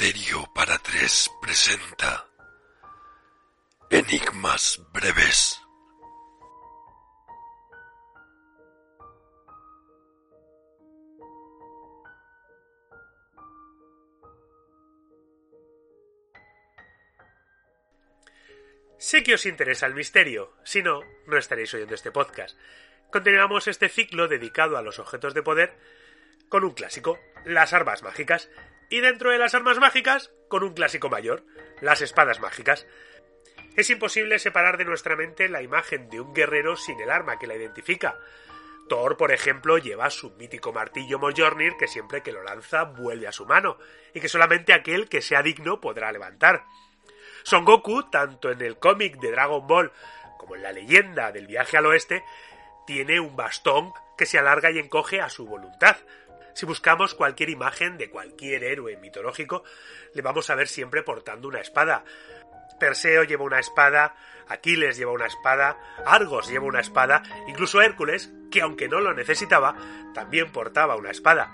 Misterio para tres presenta Enigmas breves. Sé que os interesa el misterio, si no, no estaréis oyendo este podcast. Continuamos este ciclo dedicado a los objetos de poder con un clásico, las armas mágicas, y dentro de las armas mágicas, con un clásico mayor, las espadas mágicas. Es imposible separar de nuestra mente la imagen de un guerrero sin el arma que la identifica. Thor, por ejemplo, lleva su mítico martillo Mjolnir que siempre que lo lanza vuelve a su mano, y que solamente aquel que sea digno podrá levantar. Son Goku, tanto en el cómic de Dragon Ball como en la leyenda del viaje al oeste, tiene un bastón que se alarga y encoge a su voluntad. Si buscamos cualquier imagen de cualquier héroe mitológico, le vamos a ver siempre portando una espada. Perseo lleva una espada, Aquiles lleva una espada, Argos lleva una espada, incluso Hércules, que aunque no lo necesitaba, también portaba una espada.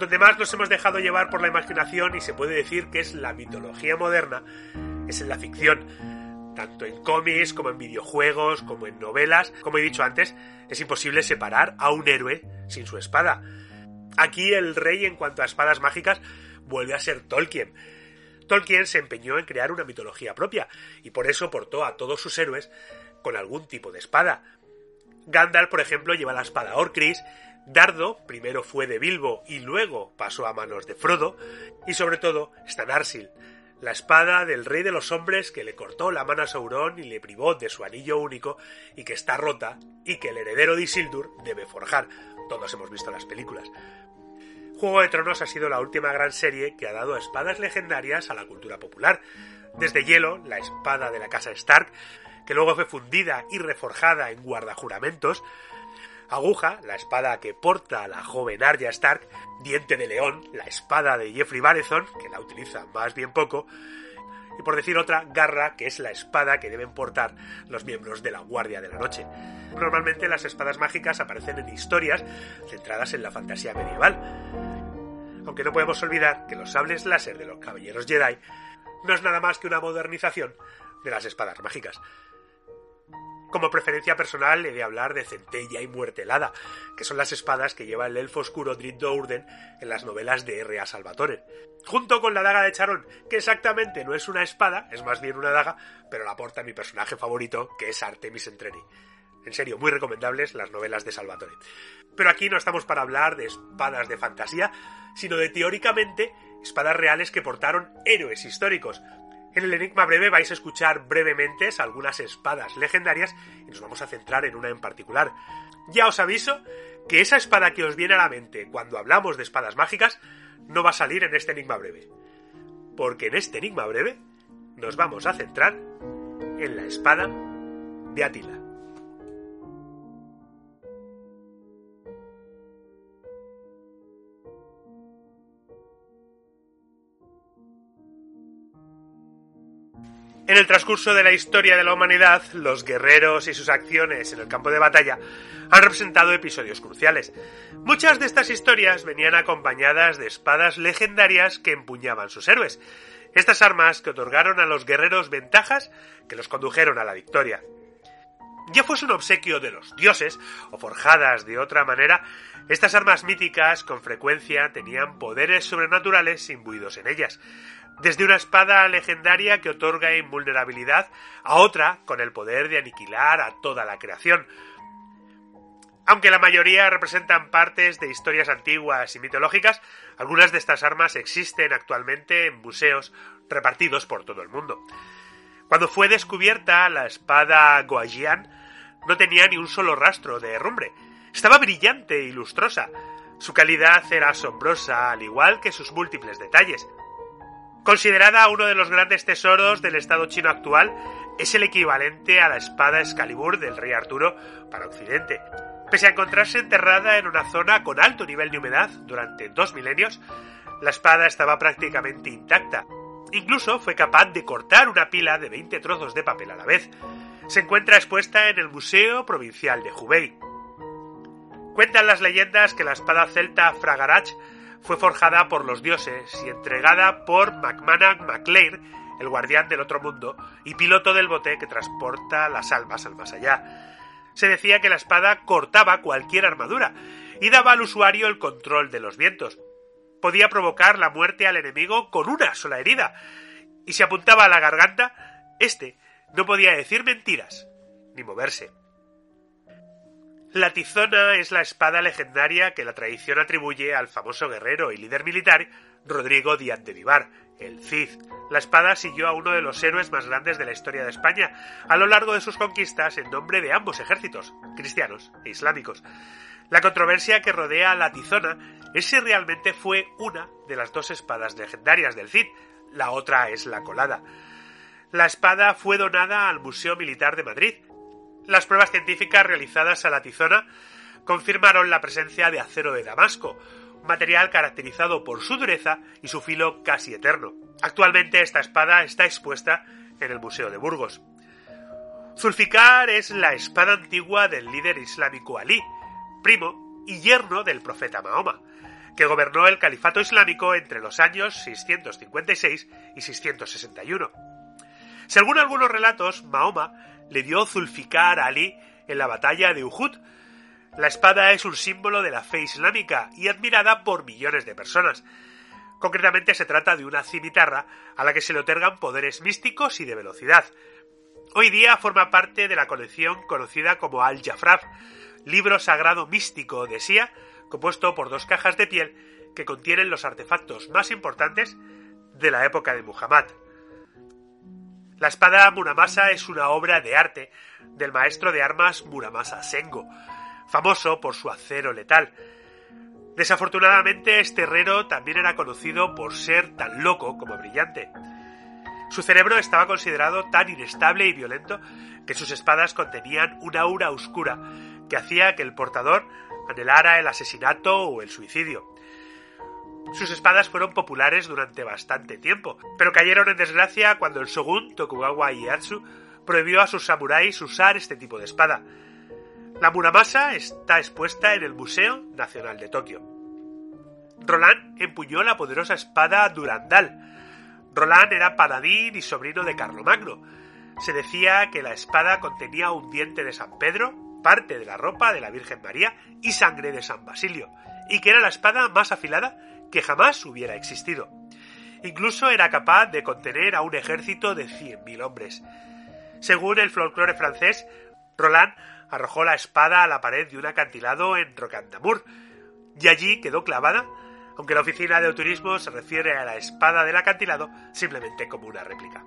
Donde más nos hemos dejado llevar por la imaginación y se puede decir que es la mitología moderna, es en la ficción. Tanto en cómics como en videojuegos, como en novelas, como he dicho antes, es imposible separar a un héroe sin su espada. Aquí el rey en cuanto a espadas mágicas vuelve a ser Tolkien. Tolkien se empeñó en crear una mitología propia y por eso portó a todos sus héroes con algún tipo de espada. Gandalf, por ejemplo, lleva la espada Orcris, Dardo primero fue de Bilbo y luego pasó a manos de Frodo, y sobre todo está Narsil, la espada del rey de los hombres que le cortó la mano a Sauron y le privó de su anillo único y que está rota y que el heredero de Isildur debe forjar. Todos hemos visto las películas. Juego de Tronos ha sido la última gran serie que ha dado espadas legendarias a la cultura popular. Desde Hielo, la espada de la casa Stark, que luego fue fundida y reforjada en guardajuramentos, Aguja, la espada que porta la joven Arya Stark, Diente de León, la espada de Jeffrey Baratheon, que la utiliza más bien poco, y por decir otra, Garra, que es la espada que deben portar los miembros de la Guardia de la Noche. Normalmente las espadas mágicas aparecen en historias centradas en la fantasía medieval. Aunque no podemos olvidar que los sables láser de los caballeros Jedi no es nada más que una modernización de las espadas mágicas. Como preferencia personal he de hablar de Centella y Muerte Helada, que son las espadas que lleva el elfo oscuro Drit Dourden en las novelas de R.A. Salvatore. Junto con la daga de Charón, que exactamente no es una espada, es más bien una daga, pero la porta mi personaje favorito, que es Artemis Entreni. En serio, muy recomendables las novelas de Salvatore. Pero aquí no estamos para hablar de espadas de fantasía, sino de teóricamente espadas reales que portaron héroes históricos, en el Enigma Breve vais a escuchar brevemente algunas espadas legendarias y nos vamos a centrar en una en particular. Ya os aviso que esa espada que os viene a la mente cuando hablamos de espadas mágicas no va a salir en este Enigma Breve. Porque en este Enigma Breve nos vamos a centrar en la espada de Atila. En el transcurso de la historia de la humanidad, los guerreros y sus acciones en el campo de batalla han representado episodios cruciales. Muchas de estas historias venían acompañadas de espadas legendarias que empuñaban sus héroes, estas armas que otorgaron a los guerreros ventajas que los condujeron a la victoria. Ya fuese un obsequio de los dioses o forjadas de otra manera, estas armas míticas con frecuencia tenían poderes sobrenaturales imbuidos en ellas, desde una espada legendaria que otorga invulnerabilidad a otra con el poder de aniquilar a toda la creación. Aunque la mayoría representan partes de historias antiguas y mitológicas, algunas de estas armas existen actualmente en museos repartidos por todo el mundo. Cuando fue descubierta la espada Goajian, no tenía ni un solo rastro de herrumbre. Estaba brillante y lustrosa. Su calidad era asombrosa, al igual que sus múltiples detalles. Considerada uno de los grandes tesoros del Estado chino actual, es el equivalente a la espada Excalibur del rey Arturo para Occidente. Pese a encontrarse enterrada en una zona con alto nivel de humedad durante dos milenios, la espada estaba prácticamente intacta. Incluso fue capaz de cortar una pila de 20 trozos de papel a la vez. Se encuentra expuesta en el Museo Provincial de Hubei. Cuentan las leyendas que la espada celta Fragarach fue forjada por los dioses y entregada por MacMannan MacLeir, el guardián del otro mundo y piloto del bote que transporta las almas al más allá. Se decía que la espada cortaba cualquier armadura y daba al usuario el control de los vientos. Podía provocar la muerte al enemigo con una sola herida, y si apuntaba a la garganta, éste no podía decir mentiras ni moverse. La tizona es la espada legendaria que la tradición atribuye al famoso guerrero y líder militar Rodrigo Díaz de Vivar, el Cid. La espada siguió a uno de los héroes más grandes de la historia de España a lo largo de sus conquistas en nombre de ambos ejércitos, cristianos e islámicos. La controversia que rodea a la tizona es si realmente fue una de las dos espadas legendarias del Cid, la otra es la colada. La espada fue donada al Museo Militar de Madrid. Las pruebas científicas realizadas a la tizona confirmaron la presencia de acero de Damasco, un material caracterizado por su dureza y su filo casi eterno. Actualmente esta espada está expuesta en el Museo de Burgos. Zulfikar es la espada antigua del líder islámico Ali, primo y yerno del profeta Mahoma, que gobernó el califato islámico entre los años 656 y 661. Según algunos relatos, Mahoma le dio Zulfikar Ali en la batalla de Uhud, la espada es un símbolo de la fe islámica y admirada por millones de personas. Concretamente se trata de una cimitarra a la que se le otorgan poderes místicos y de velocidad. Hoy día forma parte de la colección conocida como Al-Jafraf, libro sagrado místico de Sia, compuesto por dos cajas de piel que contienen los artefactos más importantes de la época de Muhammad. La espada Muramasa es una obra de arte del maestro de armas Muramasa Sengo, famoso por su acero letal. Desafortunadamente, este herrero también era conocido por ser tan loco como brillante. Su cerebro estaba considerado tan inestable y violento que sus espadas contenían una aura oscura que hacía que el portador anhelara el asesinato o el suicidio. Sus espadas fueron populares durante bastante tiempo, pero cayeron en desgracia cuando el shogun Tokugawa Ieyasu prohibió a sus samuráis usar este tipo de espada. La Muramasa está expuesta en el Museo Nacional de Tokio. Roland empuñó la poderosa espada Durandal. Roland era paladín y sobrino de Carlomagno. Se decía que la espada contenía un diente de San Pedro, parte de la ropa de la Virgen María y sangre de San Basilio, y que era la espada más afilada que jamás hubiera existido. Incluso era capaz de contener a un ejército de 100.000 hombres. Según el folclore francés, Roland arrojó la espada a la pared de un acantilado en Rocandamur, y allí quedó clavada, aunque la oficina de turismo se refiere a la espada del acantilado simplemente como una réplica.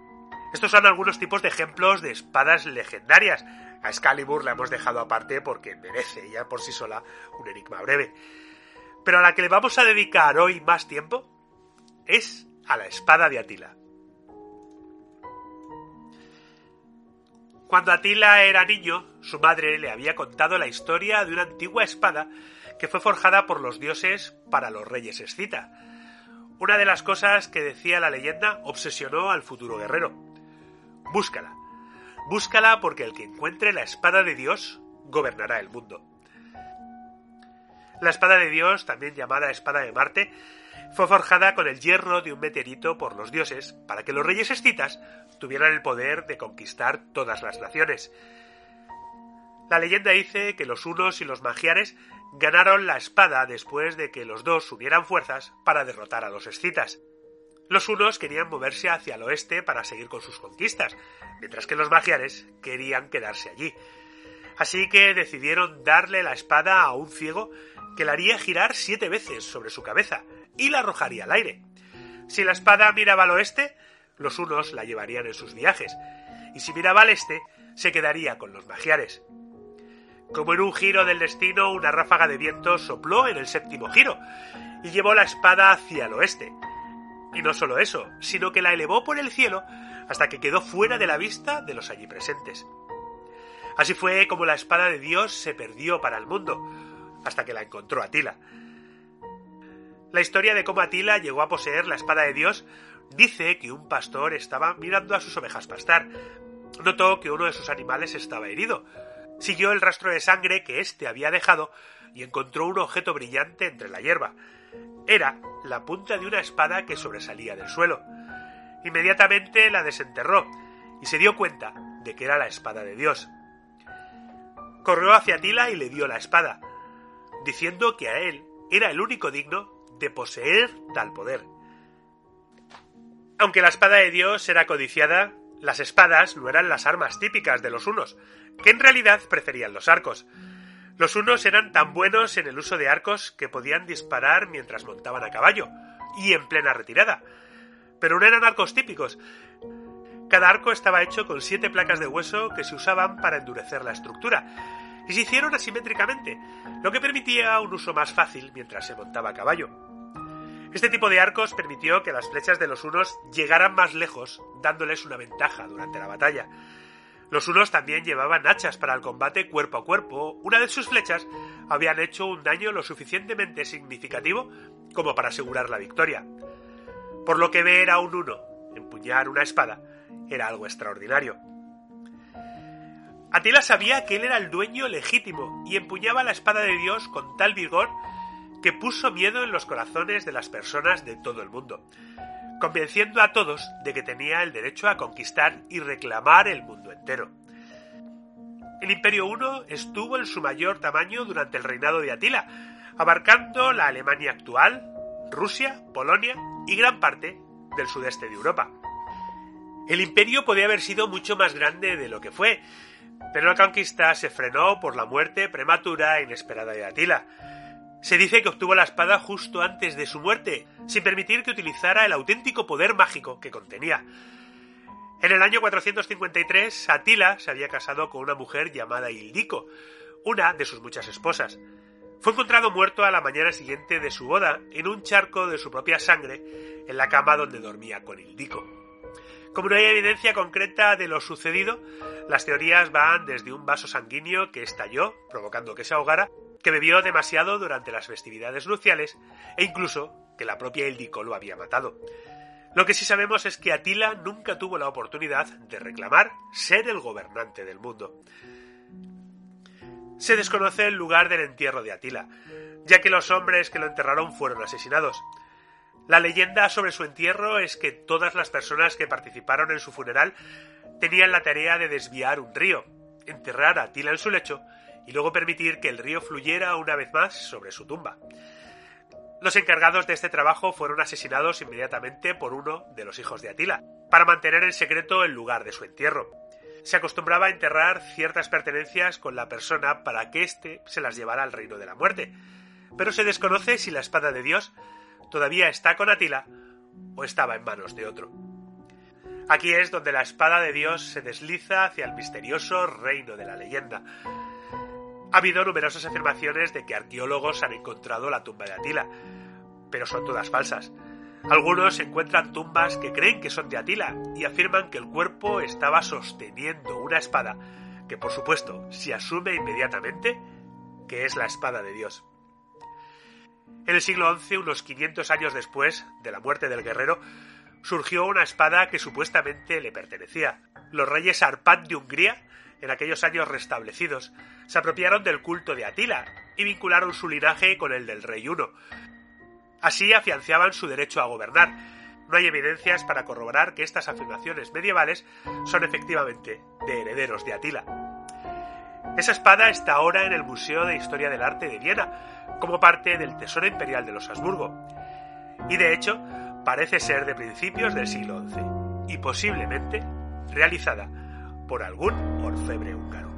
Estos son algunos tipos de ejemplos de espadas legendarias. A Excalibur la hemos dejado aparte porque merece ya por sí sola un enigma breve. Pero a la que le vamos a dedicar hoy más tiempo es a la espada de Atila. Cuando Atila era niño, su madre le había contado la historia de una antigua espada que fue forjada por los dioses para los reyes escita. Una de las cosas que decía la leyenda obsesionó al futuro guerrero. Búscala. Búscala porque el que encuentre la espada de Dios gobernará el mundo. La espada de Dios, también llamada espada de Marte, fue forjada con el hierro de un meteorito por los dioses para que los reyes escitas tuvieran el poder de conquistar todas las naciones. La leyenda dice que los unos y los magiares ganaron la espada después de que los dos unieran fuerzas para derrotar a los escitas. Los unos querían moverse hacia el oeste para seguir con sus conquistas, mientras que los magiares querían quedarse allí. Así que decidieron darle la espada a un ciego que la haría girar siete veces sobre su cabeza y la arrojaría al aire. Si la espada miraba al oeste, los unos la llevarían en sus viajes, y si miraba al este, se quedaría con los magiares. Como en un giro del destino, una ráfaga de viento sopló en el séptimo giro y llevó la espada hacia el oeste. Y no solo eso, sino que la elevó por el cielo hasta que quedó fuera de la vista de los allí presentes. Así fue como la espada de Dios se perdió para el mundo, hasta que la encontró Atila. La historia de cómo Atila llegó a poseer la espada de Dios dice que un pastor estaba mirando a sus ovejas pastar. Notó que uno de sus animales estaba herido. Siguió el rastro de sangre que éste había dejado y encontró un objeto brillante entre la hierba. Era la punta de una espada que sobresalía del suelo. Inmediatamente la desenterró y se dio cuenta de que era la espada de Dios. Corrió hacia Atila y le dio la espada, diciendo que a él era el único digno de poseer tal poder. Aunque la espada de Dios era codiciada, las espadas no eran las armas típicas de los unos, que en realidad preferían los arcos. Los unos eran tan buenos en el uso de arcos que podían disparar mientras montaban a caballo, y en plena retirada. Pero no eran arcos típicos. Cada arco estaba hecho con siete placas de hueso que se usaban para endurecer la estructura, y se hicieron asimétricamente, lo que permitía un uso más fácil mientras se montaba a caballo. Este tipo de arcos permitió que las flechas de los unos llegaran más lejos, dándoles una ventaja durante la batalla. Los unos también llevaban hachas para el combate cuerpo a cuerpo. Una de sus flechas habían hecho un daño lo suficientemente significativo como para asegurar la victoria. Por lo que ver a un uno empuñar una espada era algo extraordinario. Atila sabía que él era el dueño legítimo y empuñaba la espada de Dios con tal vigor que puso miedo en los corazones de las personas de todo el mundo, convenciendo a todos de que tenía el derecho a conquistar y reclamar el mundo entero. El Imperio I estuvo en su mayor tamaño durante el reinado de Atila, abarcando la Alemania actual, Rusia, Polonia y gran parte del sudeste de Europa. El imperio podía haber sido mucho más grande de lo que fue, pero la conquista se frenó por la muerte prematura e inesperada de Atila, se dice que obtuvo la espada justo antes de su muerte, sin permitir que utilizara el auténtico poder mágico que contenía. En el año 453, Atila se había casado con una mujer llamada Ildico, una de sus muchas esposas. Fue encontrado muerto a la mañana siguiente de su boda en un charco de su propia sangre en la cama donde dormía con Ildico. Como no hay evidencia concreta de lo sucedido, las teorías van desde un vaso sanguíneo que estalló, provocando que se ahogara, que bebió demasiado durante las festividades nupciales e incluso que la propia Ildico lo había matado. Lo que sí sabemos es que Atila nunca tuvo la oportunidad de reclamar ser el gobernante del mundo. Se desconoce el lugar del entierro de Atila, ya que los hombres que lo enterraron fueron asesinados. La leyenda sobre su entierro es que todas las personas que participaron en su funeral tenían la tarea de desviar un río, enterrar a Atila en su lecho y luego permitir que el río fluyera una vez más sobre su tumba. Los encargados de este trabajo fueron asesinados inmediatamente por uno de los hijos de Atila, para mantener en secreto el lugar de su entierro. Se acostumbraba a enterrar ciertas pertenencias con la persona para que éste se las llevara al reino de la muerte, pero se desconoce si la espada de Dios todavía está con Atila o estaba en manos de otro. Aquí es donde la espada de Dios se desliza hacia el misterioso reino de la leyenda, ha habido numerosas afirmaciones de que arqueólogos han encontrado la tumba de Atila, pero son todas falsas. Algunos encuentran tumbas que creen que son de Atila y afirman que el cuerpo estaba sosteniendo una espada, que por supuesto se asume inmediatamente que es la espada de Dios. En el siglo XI, unos 500 años después de la muerte del guerrero, surgió una espada que supuestamente le pertenecía. Los reyes Arpad de Hungría en aquellos años restablecidos, se apropiaron del culto de Atila y vincularon su linaje con el del rey Uno. Así afianzaban su derecho a gobernar. No hay evidencias para corroborar que estas afirmaciones medievales son efectivamente de herederos de Atila. Esa espada está ahora en el Museo de Historia del Arte de Viena, como parte del Tesoro Imperial de los Habsburgo. Y de hecho, parece ser de principios del siglo XI, y posiblemente realizada por algún orfebre húngaro.